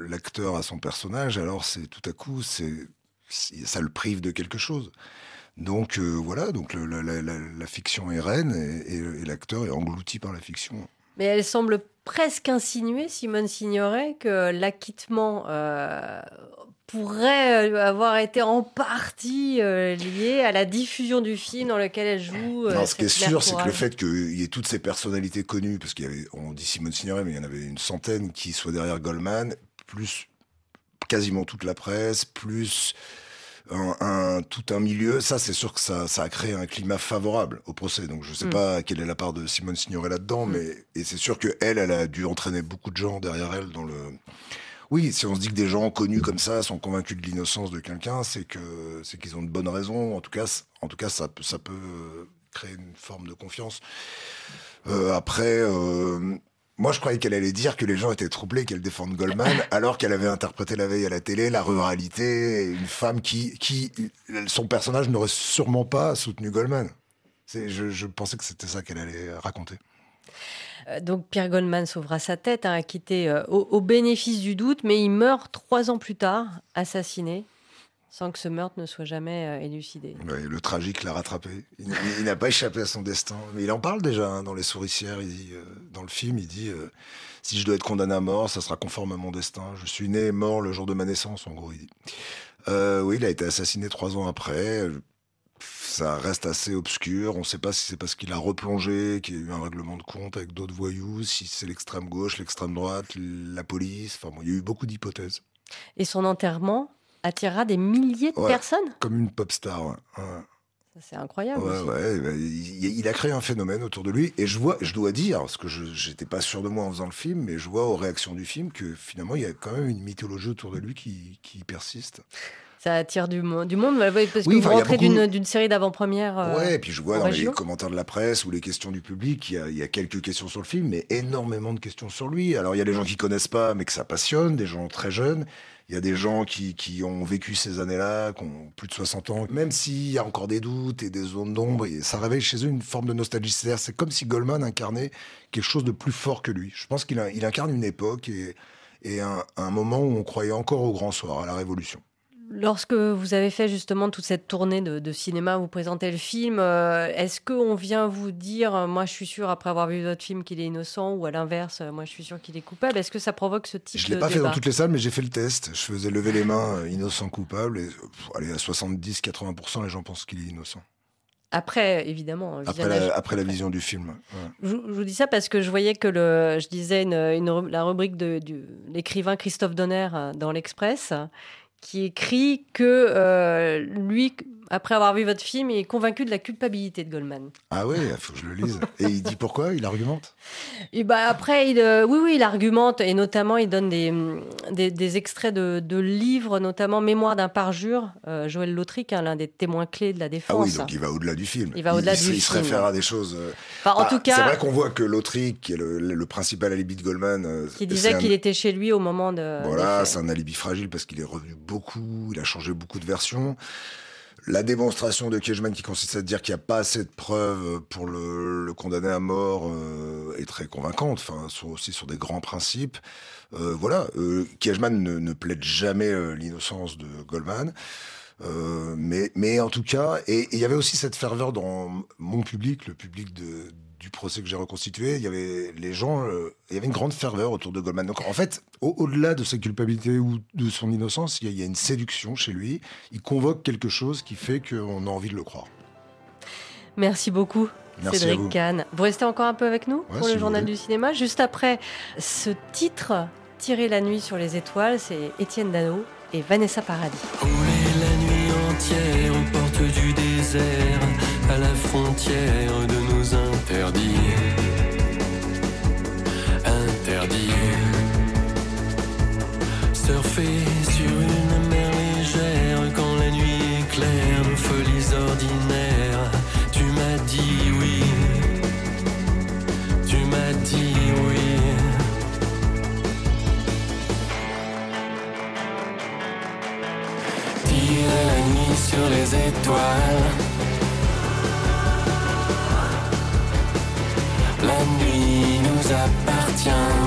l'acteur à son personnage, alors c'est tout à coup, ça le prive de quelque chose. Donc euh, voilà, donc la, fiction est reine et, l'acteur est englouti par la fiction. Mais elle semble presque insinuer, Simone Signoret, que l'acquittement euh, pourrait euh, avoir été en partie lié à la diffusion du film dans lequel elle joue. non, ce qui est sûr, c'est que le fait qu'il y ait toutes ces personnalités connues, parce qu'il y avait, on dit Simone Signoret, mais il y en avait une centaine qui soient derrière Goldman, plus quasiment toute la presse, plus un, tout un milieu, ça c'est sûr que ça, ça a créé un climat favorable au procès. Donc je sais mm. pas quelle est la part de Simone Signoret là-dedans, mm. mais et c'est sûr que elle, elle a dû entraîner beaucoup de gens derrière elle dans le. Oui, si on se dit que des gens connus comme ça sont convaincus de l'innocence de quelqu'un, c'est que c'est qu'ils ont de bonnes raisons. En tout cas, en tout cas, ça peut ça peut créer une forme de confiance. Euh, après, euh, moi, je croyais qu'elle allait dire que les gens étaient troublés qu'elle défende Goldman, alors qu'elle avait interprété la veille à la télé la ruralité, une femme qui, qui son personnage n'aurait sûrement pas soutenu Goldman. Je, je pensais que c'était ça qu'elle allait raconter. Euh, donc Pierre Goldman sauvera sa tête, hein, acquitté euh, au, bénéfice du doute, mais il meurt trois ans plus tard, assassiné. sans que ce meurtre ne soit jamais euh, élucidé. Ouais, le tragique l'a rattrapé. Il, n'a pas échappé à son destin. Mais il en parle déjà hein, dans Les Souricières. Dans le film, il dit Si je dois être condamné à mort, ça sera conforme à mon destin. Je suis né mort le jour de ma naissance, en gros, il dit. Oui, il a été assassiné trois ans après. Ça reste assez obscur. On ne sait pas si c'est parce qu'il a replongé, qu'il y a eu un règlement de compte avec d'autres voyous, si c'est l'extrême gauche, l'extrême droite, la police. Enfin, bon, il y a eu beaucoup d'hypothèses. Et son enterrement attirera des milliers de Ouais, personnes? Comme une pop star. ouais. Ouais. Ça, C'est incroyable. Ouais, aussi. ouais, bah, il, a créé un phénomène autour de lui. Et je vois, je dois dire, parce que je j'étais pas sûr de moi en faisant le film, mais je vois aux réactions du film que finalement, il y a quand même une mythologie autour de lui qui, qui persiste. Ça attire du, mo- du monde, parce Oui, que vous rentrez beaucoup- d'une série d'avant-premières. euh, ouais, et puis je vois dans les commentaires de la presse ou les questions du public, il y, a, il y a quelques questions sur le film, mais énormément de questions sur lui. Alors il y a des gens qui connaissent pas, mais que ça passionne, des gens très jeunes. Il y a des gens qui, qui ont vécu ces années-là, qui ont plus de 60 ans. Même s'il y a encore des doutes et des zones d'ombre, ça réveille chez eux une forme de nostalgie. C'est comme si Goldman incarnait quelque chose de plus fort que lui. Je pense qu'il il incarne une époque et, et un, un moment où on croyait encore au grand soir, à la Révolution. Lorsque vous avez fait justement toute cette tournée de, de cinéma, vous présentez le film, euh, est-ce qu'on vient vous dire, euh, moi je suis sûr après avoir vu votre film qu'il est innocent, ou à l'inverse, euh, moi je suis sûr qu'il est coupable? Est-ce que ça provoque ce type Je de l'ai pas fait dans toutes les salles, mais j'ai fait le test. Je faisais lever les mains, innocent, coupable, et pff, allez, à 70-80%, les gens pensent qu'il est innocent. Après, évidemment. un Après la, après la vision du film. ouais. Je, je vous dis ça parce que je voyais que le, je disais une, une ru- la rubrique de, l'écrivain Christophe Donner dans l'Express, qui écrit que euh, lui, après avoir vu votre film, il est convaincu de la culpabilité de Goldman. Ah ouais, il faut que je le lise. Et il dit pourquoi? Il argumente? Et bah après, il, euh, oui, oui, il argumente et notamment il donne des, des, des extraits de, de livres, notamment Mémoire d'un parjure, euh, Joël Lautric, hein, l'un des témoins clés de la Ah défense. oui, donc il va au-delà du film. Il va au-delà se- du Il se film. réfère à des choses. euh, Enfin, en bah, tout cas- C'est vrai qu'on voit que l'Autrique, qui est le, le principal alibi de Goldman. qui disait un- qu'il était chez lui au moment de. Voilà, c'est un alibi fragile parce qu'il est revenu beaucoup, il a changé beaucoup de versions. La démonstration de Cashman qui consiste à dire qu'il n'y a pas assez de preuves pour le, condamner à mort euh, est très convaincante, enfin, sur, aussi sur des grands principes. Euh, voilà, euh, ne, plaide jamais euh, l'innocence de Goldman. Mais, mais en tout cas, et il y avait aussi cette ferveur dans mon public, le public de, du procès que j'ai reconstitué. Il y avait les gens, euh, il y avait une grande ferveur autour de Goldman. Donc en fait, au- au-delà de sa culpabilité ou de son innocence, il y, a, il y a une séduction chez lui. Il convoque quelque chose qui fait qu'on a envie de le croire. Merci beaucoup. Merci à Cédric vous. Kahn. Vous restez encore un peu avec nous pour si le journal voulez. du cinéma. Juste après ce titre, Tirer la nuit sur les étoiles, c'est Étienne Dano et Vanessa Paradis. la nuit entière aux portes du désert, à la frontière de nos interdits. Interdits. Surfer sur une mer légère quand la nuit éclaire nos folies ordinaires. Tu m'as dit oui. Tu m'as dit oui. La nuit sur les étoiles. La nuit nous appartient.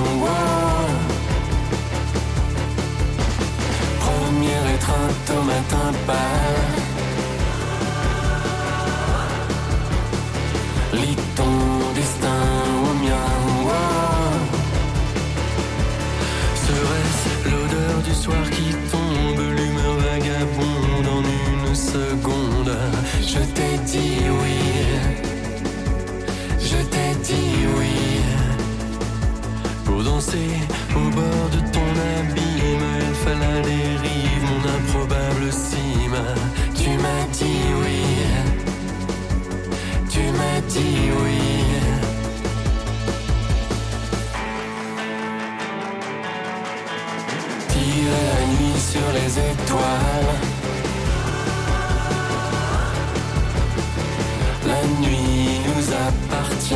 Appartient.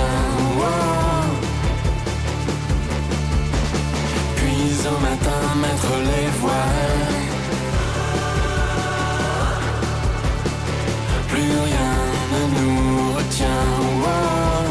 wow. Puis au matin mettre les voiles. Plus rien ne nous retient. wow.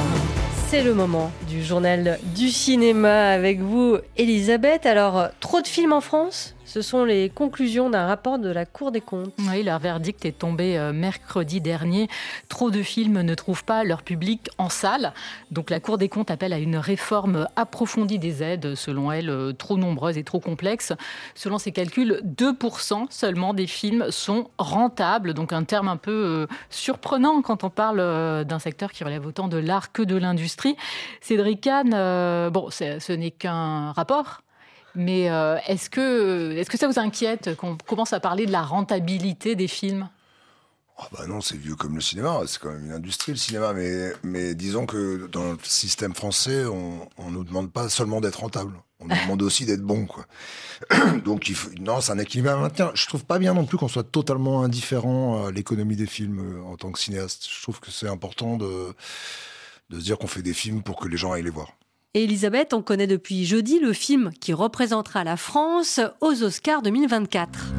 C'est le moment du journal du cinéma avec vous, Elisabeth. Alors, trop de films en France? Ce sont les conclusions d'un rapport de la Cour des comptes. Oui, leur verdict est tombé euh, mercredi dernier. Trop de films ne trouvent pas leur public en salle. Donc la Cour des comptes appelle à une réforme approfondie des aides, selon elle, euh, trop nombreuses et trop complexes. Selon ses calculs, 2% seulement des films sont rentables. Donc un terme un peu euh, surprenant quand on parle d'un secteur qui relève autant de l'art que de l'industrie. Cédric Kahn, bon, ce n'est qu'un rapport, mais euh, est-ce que, est que ça vous inquiète qu'on commence à parler de la rentabilité des films? Ah bah non, c'est vieux comme le cinéma, c'est quand même une industrie le cinéma, mais, mais disons que dans le système français, on, on nous demande pas seulement d'être rentable, on nous demande aussi d'être bon, quoi. Donc non, c'est un équilibre à maintenir. Je trouve pas bien non plus qu'on soit totalement indifférent à l'économie des films euh, en tant que cinéaste. Je trouve que c'est important de, de se dire qu'on fait des films pour que les gens aillent les voir. Et Elisabeth, on connaît depuis jeudi le film qui représentera la France aux Oscars 2024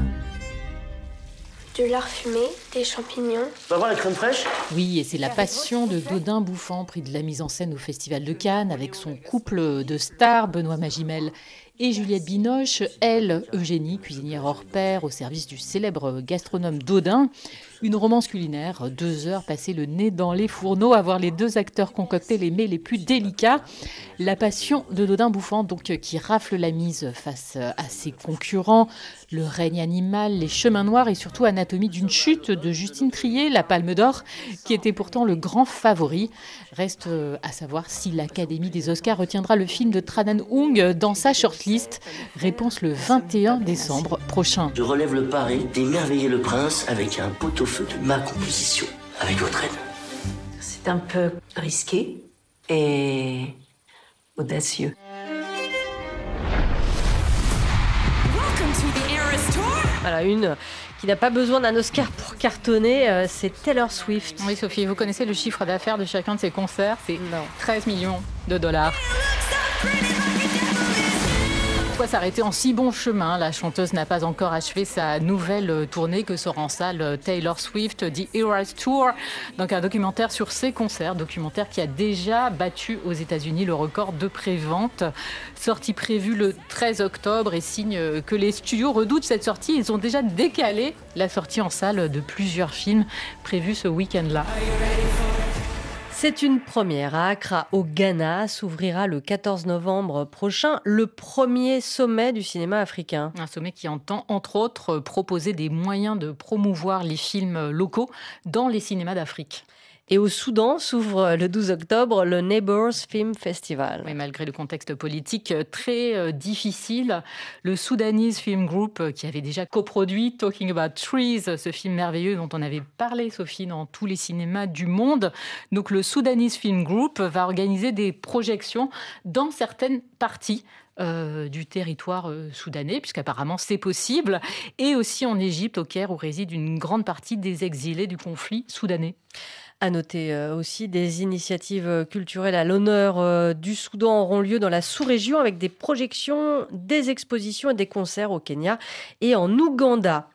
de lard fumé, des champignons. On va voir la crème fraîche? Oui, et c'est la passion de Dodin Bouffant, prix de la mise en scène au Festival de Cannes, avec son couple de stars, Benoît Magimel et Juliette Binoche, elle, Eugénie, cuisinière hors pair au service du célèbre gastronome Dodin. Une romance culinaire, deux heures passées le nez dans les fourneaux, à voir les deux acteurs concocter les mets les plus délicats. La passion de Dodin Bouffant, donc, qui rafle la mise face à ses concurrents. Le règne animal, les chemins noirs et surtout Anatomie d'une chute de Justine Trier, la Palme d'Or, qui était pourtant le grand favori. Reste à savoir si l'Académie des Oscars retiendra le film de Tranan Hung dans sa shortlist. Réponse le 21 décembre prochain. Je relève le pari d'émerveiller le prince avec un poteau feu de ma composition, avec votre aide. C'est un peu risqué et audacieux. Voilà, une qui n'a pas besoin d'un Oscar pour cartonner, euh, c'est Taylor Swift. Oui, Sophie, vous connaissez le chiffre d'affaires de chacun de ses concerts C'est 13 millions de dollars pourquoi s'arrêter en si bon chemin La chanteuse n'a pas encore achevé sa nouvelle tournée que sort en salle Taylor Swift, The Eras Tour, donc un documentaire sur ses concerts, documentaire qui a déjà battu aux États-Unis le record de prévente. Sortie prévue le 13 octobre et signe que les studios redoutent cette sortie. Ils ont déjà décalé la sortie en salle de plusieurs films prévus ce week-end-là. C'est une première. À Accra, au Ghana, s'ouvrira le 14 novembre prochain le premier sommet du cinéma africain. Un sommet qui entend, entre autres, proposer des moyens de promouvoir les films locaux dans les cinémas d'Afrique. Et au Soudan s'ouvre le 12 octobre le Neighbors Film Festival. malgré le contexte politique très euh, difficile, le Sudanese Film Group, euh, qui avait déjà coproduit Talking About Trees, ce film merveilleux dont on avait parlé, Sophie, dans tous les cinémas du monde. Donc le Sudanese Film Group va organiser des projections dans certaines parties euh, du territoire soudanais, puisqu'apparemment c'est possible, et aussi en Égypte, au Caire, où réside une grande partie des exilés du conflit soudanais. À noter euh, aussi des initiatives culturelles à l'honneur euh, du Soudan auront lieu dans la sous-région avec des projections, des expositions et des concerts au Kenya et en Ouganda.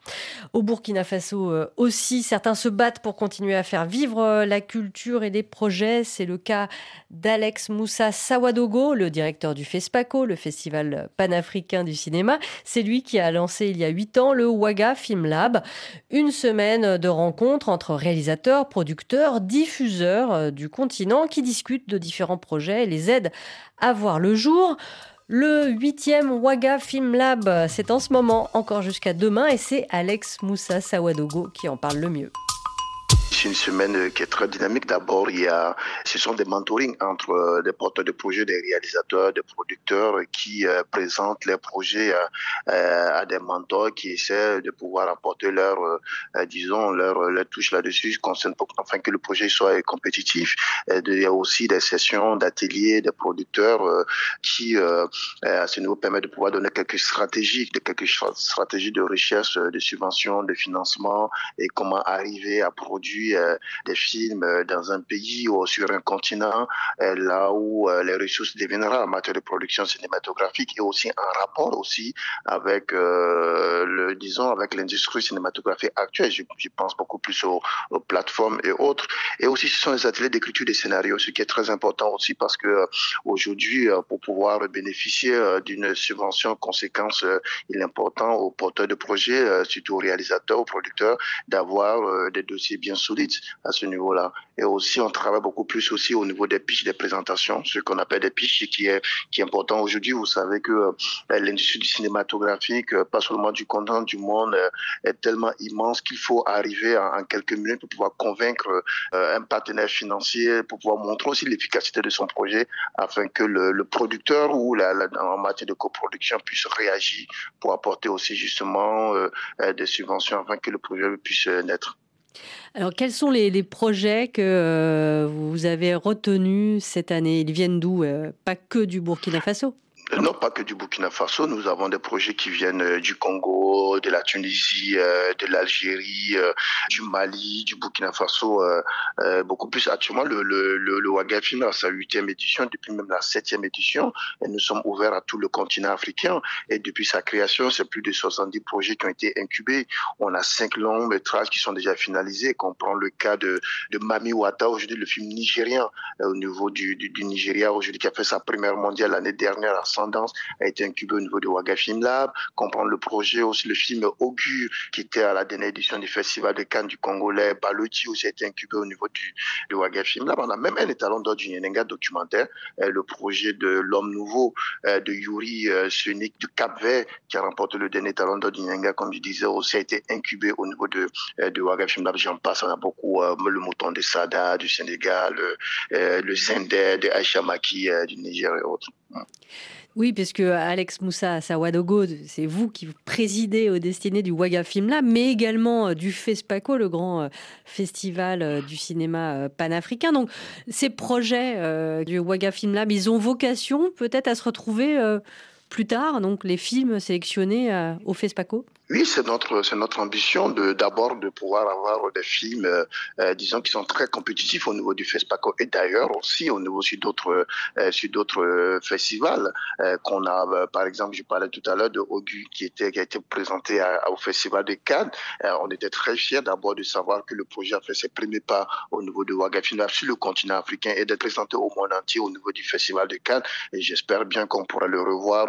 Au Burkina Faso euh, aussi, certains se battent pour continuer à faire vivre la culture et des projets. C'est le cas d'Alex Moussa Sawadogo, le directeur du FESPACO, le Festival panafricain du cinéma. C'est lui qui a lancé il y a huit ans le Waga Film Lab, une semaine de rencontres entre réalisateurs, producteurs, diffuseurs euh, du continent qui discutent de différents projets et les aident à voir le jour. Le huitième Waga Film Lab, c'est en ce moment encore jusqu'à demain et c'est Alex Moussa Sawadogo qui en parle le mieux. C'est une semaine qui est très dynamique. D'abord, il y a, ce sont des mentorings entre euh, des porteurs de projets, des réalisateurs, des producteurs qui euh, présentent leurs projets euh, à des mentors qui essaient de pouvoir apporter leur, disons, leur, leur touche là-dessus, afin que le projet soit compétitif. il y a aussi des sessions d'ateliers des producteurs qui, à ce niveau, permettent de pouvoir donner quelques stratégies, quelques stratégies de recherche, de subvention, de financement et comment arriver à produire aujourd'hui des films dans un pays ou sur un continent, là où les ressources deviendra en matière de production cinématographique et aussi un rapport aussi avec le disons avec l'industrie cinématographique actuelle. Je, pense beaucoup plus aux, aux, plateformes et autres. Et aussi ce sont les ateliers d'écriture des scénarios, ce qui est très important aussi parce que aujourd'hui pour pouvoir bénéficier d'une subvention conséquence, il est important aux porteurs de projets, surtout aux réalisateurs, aux producteurs, d'avoir des dossiers bien solides à ce niveau-là. Et aussi, on travaille beaucoup plus aussi au niveau des pitches, des présentations, ce qu'on appelle des pitches, qui est, qui est important aujourd'hui. Vous savez que euh, l'industrie du cinématographique, euh, pas seulement du content du monde, euh, est tellement immense qu'il faut arriver en, quelques minutes pour pouvoir convaincre un partenaire financier, pour pouvoir montrer aussi l'efficacité de son projet, afin que le, producteur ou en matière de coproduction puisse réagir pour apporter aussi justement des subventions afin que le projet puisse naître. Alors, quels sont les, projets que euh, vous avez retenus cette année? Ils viennent d'où euh, Pas que du Burkina Faso? Non, pas que du Burkina Faso. Nous avons des projets qui viennent euh, du Congo, de la Tunisie, euh, de l'Algérie, euh, du Mali, du Burkina Faso. Beaucoup plus actuellement, le, le, le, Waga Film a sa huitième édition, depuis même la septième édition. Et nous sommes ouverts à tout le continent africain. Et depuis sa création, c'est plus de 70 projets qui ont été incubés. On a cinq longs métrages qui sont déjà finalisés. Qu'on prend le cas de, de Mami Wata, aujourd'hui le film nigérien au niveau du, du, du Nigeria, aujourd'hui qui a fait sa première mondiale l'année dernière à a été incubé au niveau de Waga Film Lab, comprendre le projet aussi le film Augure qui était à la dernière édition du Festival de Cannes du Congolais, Baloti aussi a été incubé au niveau du, de Waga Film Lab. On a même un étalon d'or du Nyenenga documentaire, euh, le projet de l'homme nouveau euh, de Yuri euh, Sunik du Cap Vert qui a remporté le dernier étalon d'or du Nyenenga, comme je disais, aussi a été incubé au niveau de, de Film Lab. J'en passe, on a beaucoup le mouton de Sada du Sénégal, le Zender de Aisha Maki du Niger et autres. Oui, puisque Alex Moussa Sawadogo, c'est vous qui présidez au destiné du Waga Film Lab, mais également euh, du FESPACO, le grand euh, festival euh, du cinéma panafricain. Donc, ces projets du Waga Film Lab, ils ont vocation peut-être à se retrouver plus tard, donc les films sélectionnés au FESPACO? Oui, c'est notre, c'est notre ambition de, d'abord de pouvoir avoir des films, euh, euh, disons, qui sont très compétitifs au niveau du FESPACO et d'ailleurs aussi au niveau sur d'autres, euh, sur d'autres festivals qu'on a, par exemple, je parlais tout à l'heure de Ogu qui était, qui a été présenté au Festival de Cannes. on était très fiers d'abord de savoir que le projet a fait ses premiers pas au niveau de Wagafina sur le continent africain et d'être présenté au monde entier au niveau du Festival de Cannes. Et j'espère bien qu'on pourra le revoir,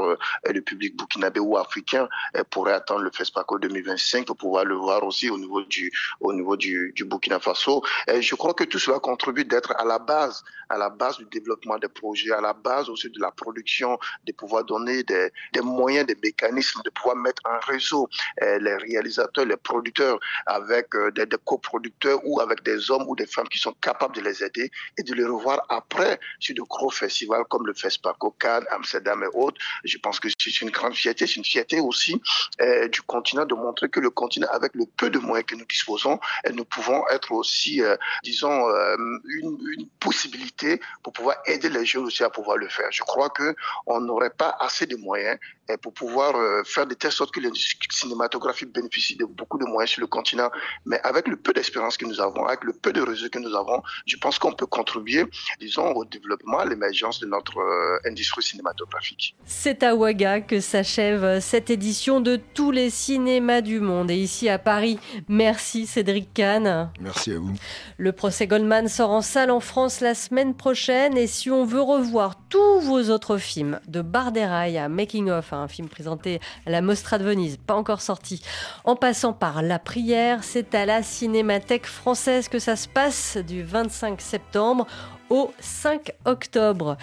le public burkinabé ou africain pourrait attendre le festival FESPACO 2025 pour pouvoir le voir aussi au niveau du, au niveau du, du Burkina Faso. Je crois que tout cela contribue d'être à la base, à la base du développement des projets, à la base aussi de la production, de pouvoir donner des, des moyens, des mécanismes, de pouvoir mettre en réseau euh, les réalisateurs, les producteurs avec euh, des, coproducteurs ou avec des hommes ou des femmes qui sont capables de les aider et de les revoir après sur de gros festivals comme le FESPACO, Cannes, Amsterdam et autres. Je pense que c'est une grande fierté, c'est une fierté aussi euh, du de montrer que le continent, avec le peu de moyens que nous disposons, nous pouvons être aussi, euh, disons, euh, une, une, possibilité pour pouvoir aider les jeunes aussi à pouvoir le faire. Je crois que on n'aurait pas assez de moyens pour pouvoir euh, faire de telle sorte que l'industrie cinématographique bénéficie de beaucoup de moyens sur le continent. Mais avec le peu d'expérience que nous avons, avec le peu de réseaux que nous avons, je pense qu'on peut contribuer, disons, au développement, à l'émergence de notre industrie cinématographique. C'est à Ouaga que s'achève cette édition de tous les cinémas du monde. Et ici à Paris, merci Cédric Kahn. Merci à vous. Le procès Goldman sort en salle en France la semaine prochaine. Et si on veut revoir tous vos autres films, de Barderaille à Making of, un film présenté à la Mostra de Venise, pas encore sorti, en passant par La Prière, c'est à la Cinémathèque française que ça se passe du 25 septembre au 5 octobre.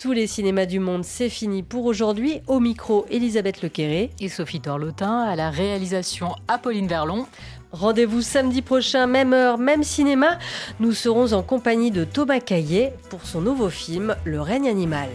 Tous les cinémas du monde, c'est fini pour aujourd'hui. Au micro, Elisabeth Lequéré. Et Sophie Torlotin, à la réalisation Apolline Verlon. Rendez-vous samedi prochain, même heure, même cinéma. Nous serons en compagnie de Thomas Caillet pour son nouveau film Le règne animal.